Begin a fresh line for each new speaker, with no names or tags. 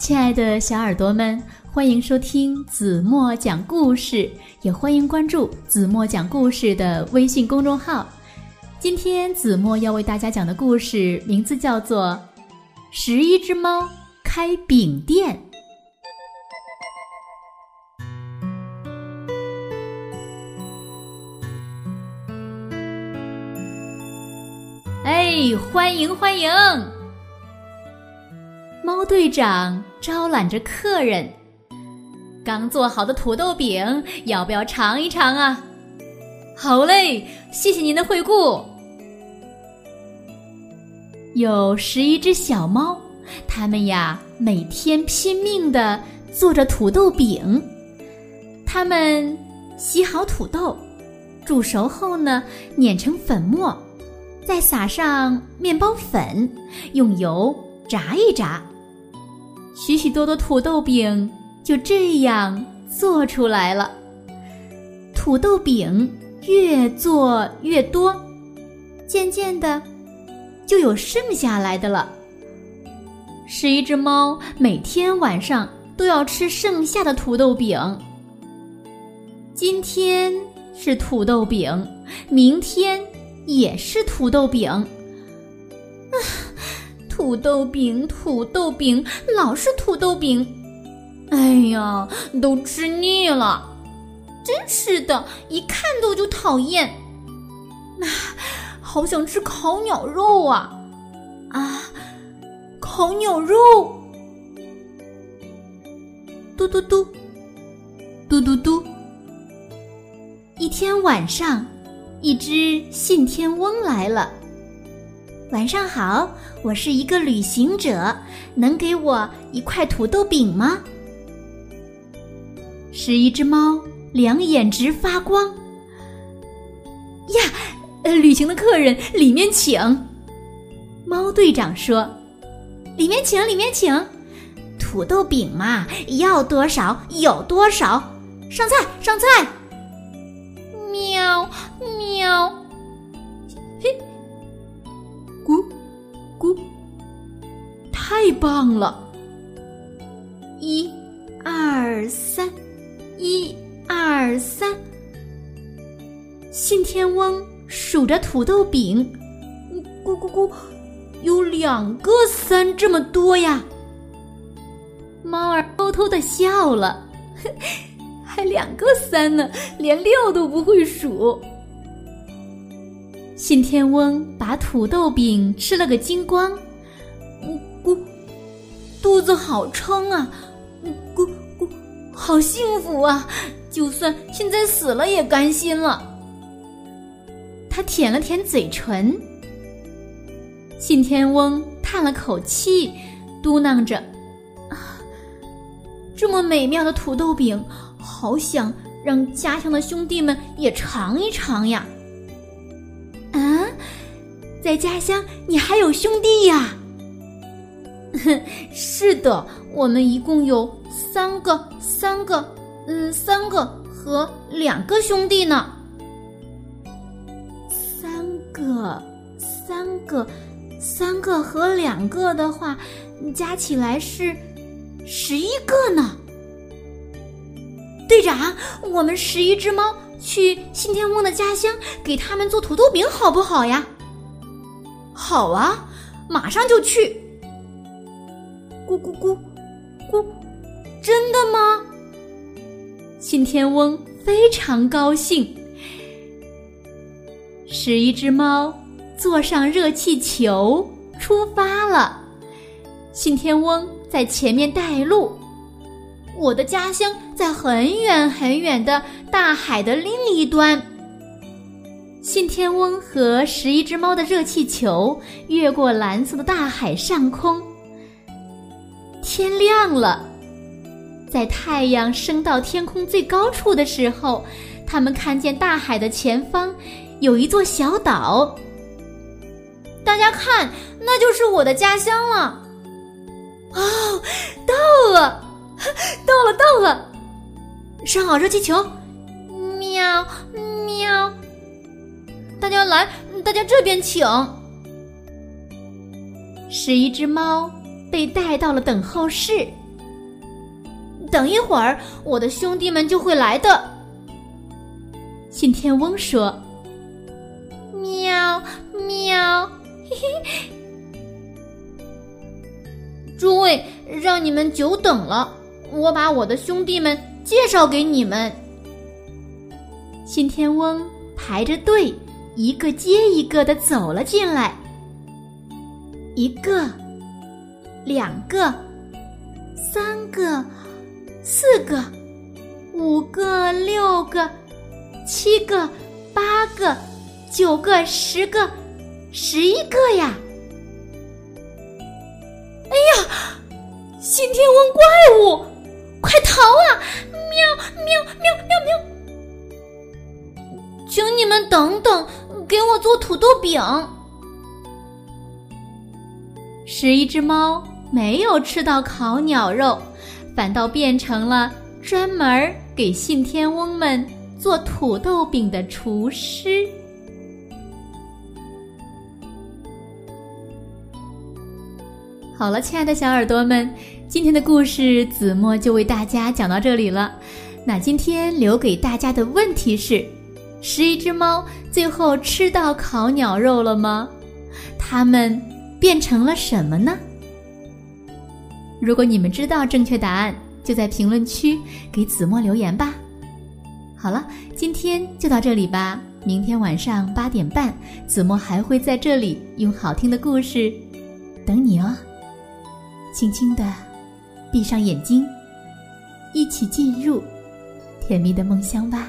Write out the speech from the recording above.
亲爱的小耳朵们，欢迎收听子墨讲故事，也欢迎关注子墨讲故事的微信公众号。今天子墨要为大家讲的故事名字叫做《十一只猫开饼店》。哎，欢迎欢迎！猫队长招揽着客人，刚做好的土豆饼，要不要尝一尝啊？好嘞，谢谢您的惠顾。有十一只小猫，它们呀每天拼命的做着土豆饼。它们洗好土豆，煮熟后呢，碾成粉末。再撒上面包粉，用油炸一炸，许许多多土豆饼就这样做出来了。土豆饼越做越多，渐渐的就有剩下来的了。十一只猫每天晚上都要吃剩下的土豆饼。今天是土豆饼，明天。也是土豆饼，土豆饼，土豆饼，老是土豆饼，哎呀，都吃腻了，真是的，一看到就讨厌。啊，好想吃烤鸟肉啊！啊，烤鸟肉，嘟嘟嘟，嘟嘟嘟。一天晚上。一只信天翁来了。晚上好，我是一个旅行者，能给我一块土豆饼吗？十一只猫两眼直发光。呀，呃，旅行的客人里面请。猫队长说：“里面请，里面请。土豆饼嘛，要多少有多少。上菜，上菜。”喵。喵，嘿，咕，咕，太棒了！一、二、三，一、二、三。信天翁数着土豆饼，咕咕咕，有两个三这么多呀！猫儿偷偷的笑了，还两个三呢，连六都不会数。信天翁把土豆饼吃了个精光，咕，肚子好撑啊，咕咕，好幸福啊！就算现在死了也甘心了。他舔了舔嘴唇，信天翁叹了口气，嘟囔着：“啊，这么美妙的土豆饼，好想让家乡的兄弟们也尝一尝呀。”在家乡，你还有兄弟呀？是的，我们一共有三个，三个，嗯，三个和两个兄弟呢。三个，三个，三个和两个的话，加起来是十一个呢。队长，我们十一只猫去信天翁的家乡，给他们做土豆饼，好不好呀？好啊，马上就去。咕咕咕，咕，真的吗？信天翁非常高兴。十一只猫坐上热气球出发了。信天翁在前面带路。我的家乡在很远很远的大海的另一端。信天翁和十一只猫的热气球越过蓝色的大海上空。天亮了，在太阳升到天空最高处的时候，他们看见大海的前方有一座小岛。大家看，那就是我的家乡了。哦，到了，到了，到了！上好热气球，喵喵。大家来，大家这边请。十一只猫被带到了等候室，等一会儿，我的兄弟们就会来的。信天翁说：“喵喵，嘿嘿。”诸位，让你们久等了，我把我的兄弟们介绍给你们。信天翁排着队，一个接一个的走了进来。一个，两个，三个，四个，五个，六个，七个，八个，九个，十个，十一个呀！哎呀，信天翁怪物，快逃啊！喵喵喵喵喵！请你们等等，给我做土豆饼。十一只猫没有吃到烤鸟肉，反倒变成了专门给信天翁们做土豆饼的厨师。好了，亲爱的小耳朵们，今天的故事子墨就为大家讲到这里了。那今天留给大家的问题是。十一只猫最后吃到烤鸟肉了吗？它们变成了什么呢？如果你们知道正确答案，就在评论区给子墨留言吧。好了，今天就到这里吧。明天晚上八点半，子墨还会在这里用好听的故事等你哦。轻轻的闭上眼睛，一起进入甜蜜的梦乡吧。